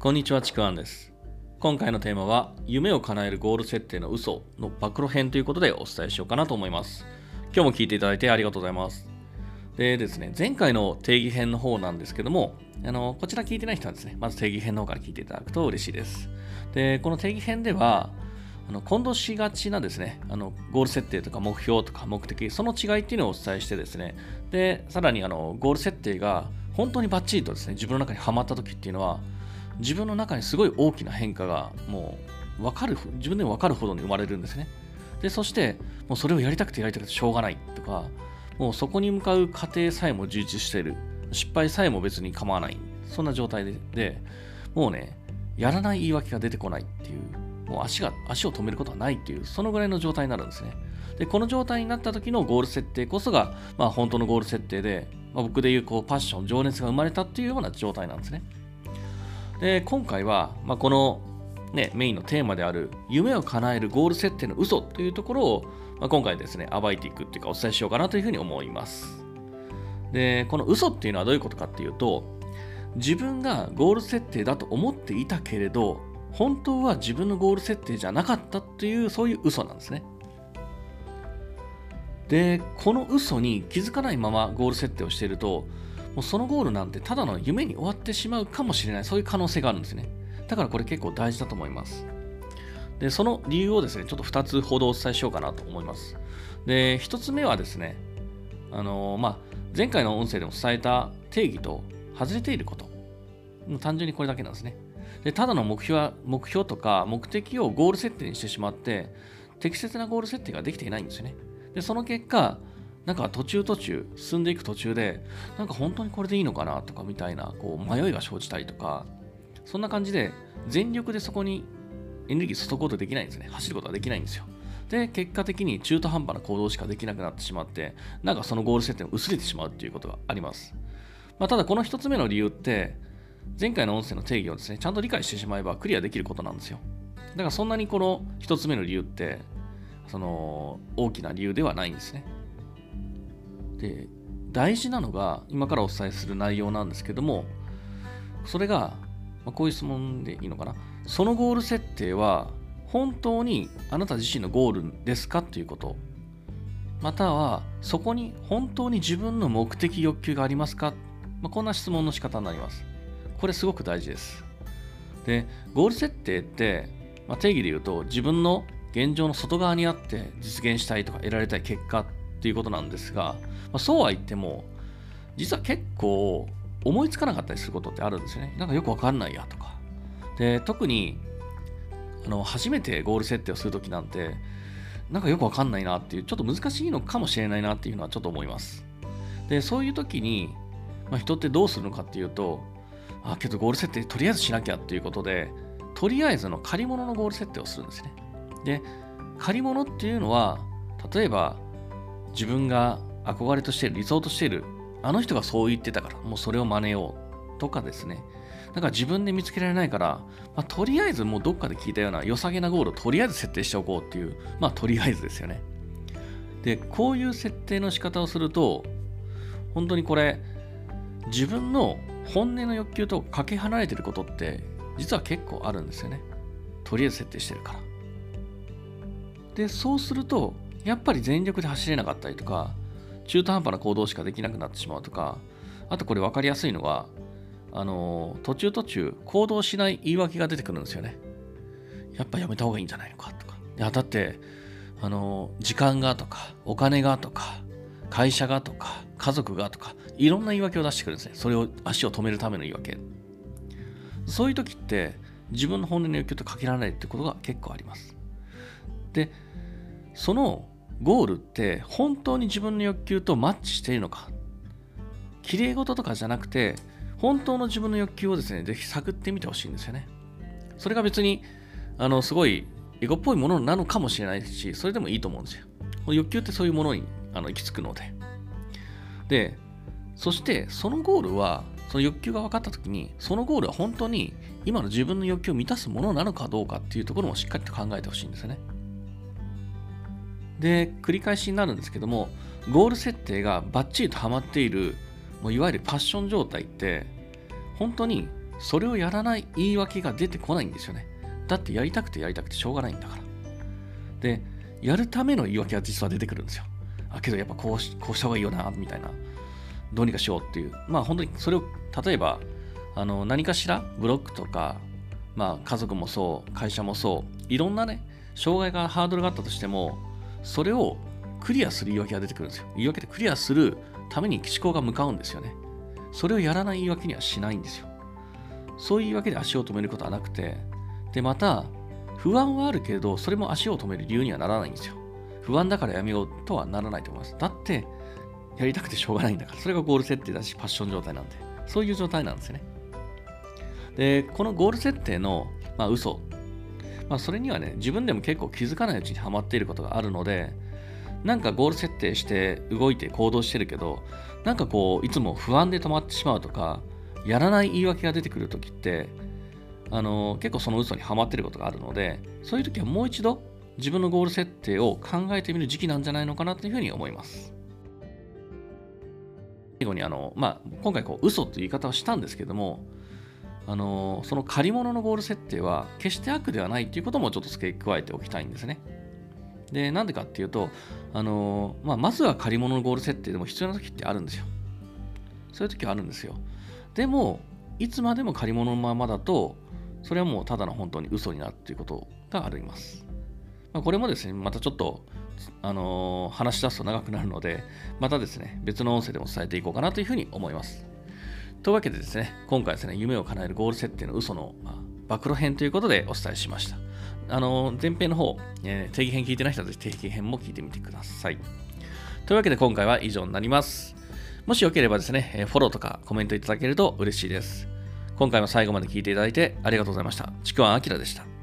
こんにちは、ちくわんです。今回のテーマは、夢を叶えるゴール設定の嘘の暴露編ということでお伝えしようかなと思います。今日も聞いていただいてありがとうございます。でですね、前回の定義編の方なんですけども、あのこちら聞いてない人はですね、まず定義編の方から聞いていただくと嬉しいです。で、この定義編では、あの混同しがちなですね、あのゴール設定とか目標とか目的、その違いっていうのをお伝えしてですね、で、さらにあのゴール設定が本当にバッチリとですね、自分の中にはまった時っていうのは、自分の中にすごい大きな変化がもう分かる、自分でも分かるほどに生まれるんですね。で、そして、もうそれをやりたくてやりたくてしょうがないとか、もうそこに向かう過程さえも充実している、失敗さえも別に構わない、そんな状態で、でもうね、やらない言い訳が出てこないっていう、もう足が、足を止めることはないっていう、そのぐらいの状態になるんですね。で、この状態になった時のゴール設定こそが、まあ本当のゴール設定で、まあ、僕でいうこうパッション、情熱が生まれたっていうような状態なんですね。で、今回は、まあ、この、ね、メインのテーマである夢を叶えるゴール設定の嘘というところを、まあ、今回ですね、暴いていくっていうかお伝えしようかなというふうに思います。で、この嘘っていうのはどういうことかっていうと、自分がゴール設定だと思っていたけれど、本当は自分のゴール設定じゃなかったっていう、そういう嘘なんですね。で、この嘘に気づかないままゴール設定をしていると、もうそのゴールなんてただの夢に終わってしまうかもしれない、そういう可能性があるんですね。だからこれ結構大事だと思います。で、その理由をですね、ちょっと2つほどお伝えしようかなと思います。で、1つ目はですね、あのーまあ、前回の音声でも伝えた定義と外れていること。単純にこれだけなんですね。で、ただの目標は目標とか目的をゴール設定にしてしまって、適切なゴール設定ができていないんですよね。で、その結果、なんか途中途中、進んでいく途中で、なんか本当にこれでいいのかなとかみたいな、こう迷いが生じたりとか、そんな感じで、全力でそこにエネルギー注ぐことできないんですね。走ることができないんですよ。で、結果的に中途半端な行動しかできなくなってしまって、なんかそのゴール設定が薄れてしまうっていうことがあります。まあ、ただこの一つ目の理由って、前回の音声の定義をですね、ちゃんと理解してしまえばクリアできることなんですよ。だからそんなにこの一つ目の理由って、その大きな理由ではないんですね。で、大事なのが今からお伝えする内容なんですけども、それが、まあ、こういう質問でいいのかな？そのゴール設定は本当にあなた自身のゴールですかということ。または、そこに本当に自分の目的欲求がありますか、まあ、こんな質問の仕方になります。これすごく大事です。で、ゴール設定って、まあ、定義で言うと自分の現状の外側にあって実現したいとか得られたい結果ていうことなんですが、まあ、そうは言っても、実は結構思いつかなかったりすることってあるんですよね。なんかよくわかんないやとか。で、特にあの初めてゴール設定をするときなんて、なんかよくわかんないなっていう、ちょっと難しいのかもしれないなっていうのはちょっと思います。で、そういうときに、まあ、人ってどうするのかっていうと、あ、けどゴール設定とりあえずしなきゃっていうことで、とりあえずの借り物のゴール設定をするんですね。で、借り物っていうのは、例えば自分が憧れとしている、理想としている、あの人がそう言ってたから、もうそれを真似ようとかですね。だから自分で見つけられないから、まあ、とりあえずもうどっかで聞いたような良さげなゴールをとりあえず設定しておこうっていう、まあとりあえずですよね。で、こういう設定の仕方をすると、本当にこれ、自分の本音の欲求とかけ離れてることって実は結構あるんですよね。とりあえず設定してるから。で、そうすると、やっぱり全力で走れなかったりとか、中途半端な行動しかできなくなってしまうとか、あとこれ分かりやすいのは、あの途中途中行動しない言い訳が出てくるんですよね。やっぱやめた方がいいんじゃないのかとか。いや、だって、あの時間がとか、お金がとか、会社がとか、家族がとか、いろんな言い訳を出してくるんですね。それを足を止めるための言い訳。そういう時って、自分の本音の欲求とかけられないってことが結構あります。で、そのゴールって本当に自分の欲求とマッチしているのか。綺麗事とかじゃなくて、本当の自分の欲求をですね、ぜひ探ってみてほしいんですよね。それが別に、あの、すごいエゴっぽいものなのかもしれないし、それでもいいと思うんですよ。欲求ってそういうものにあの行き着くので。で、そしてそのゴールは、その欲求が分かったときに、そのゴールは本当に今の自分の欲求を満たすものなのかどうかっていうところもしっかりと考えてほしいんですよね。で、繰り返しになるんですけども、ゴール設定がバッチリとハマっている、もういわゆるパッション状態って、本当にそれをやらない言い訳が出てこないんですよね。だってやりたくてやりたくてしょうがないんだから。で、やるための言い訳が実は出てくるんですよ。あ、けどやっぱこうしこうした方がいいよな、みたいな。どうにかしようっていう。まあ本当にそれを、例えば、あの何かしらブロックとか、まあ家族もそう、会社もそう、いろんなね、障害がハードルがあったとしても、それをクリアする言い訳が出てくるんですよ。言い訳でクリアするために思考が向かうんですよね。それをやらない言い訳にはしないんですよ。そういう言い訳で足を止めることはなくて、で、また、不安はあるけれど、それも足を止める理由にはならないんですよ。不安だからやめようとはならないと思います。だって、やりたくてしょうがないんだから、それがゴール設定だし、パッション状態なんで、そういう状態なんですよね。で、このゴール設定の、まあ、嘘。まあ、それにはね、自分でも結構気づかないうちにはまっていることがあるので、なんかゴール設定して動いて行動してるけど、なんかこう、いつも不安で止まってしまうとか、やらない言い訳が出てくるときって、あの結構その嘘にはまってることがあるので、そういう時はもう一度自分のゴール設定を考えてみる時期なんじゃないのかなというふうに思います。最後にあの、まあ、今回こう嘘という言い方をしたんですけども、あのその借り物のゴール設定は決して悪ではないということもちょっと付け加えておきたいんですね。で、なんでかっていうと、あのまあ、まずは借り物のゴール設定でも必要な時ってあるんですよ。そういう時はあるんですよ。でも、いつまでも借り物のままだと、それはもうただの本当に嘘になるということがあります。まあ、これもですね、またちょっと、あの、話し出すと長くなるので、またですね、別の音声でも伝えていこうかなというふうに思います。というわけでですね、今回ですね、夢を叶えるゴール設定の嘘の、まあ、暴露編ということでお伝えしました。あの、前編の方、えー、定義編聞いてない人はぜひ定義編も聞いてみてください。というわけで今回は以上になります。もしよければですね、フォローとかコメントいただけると嬉しいです。今回も最後まで聞いていただいてありがとうございました。ちくわんあきらでした。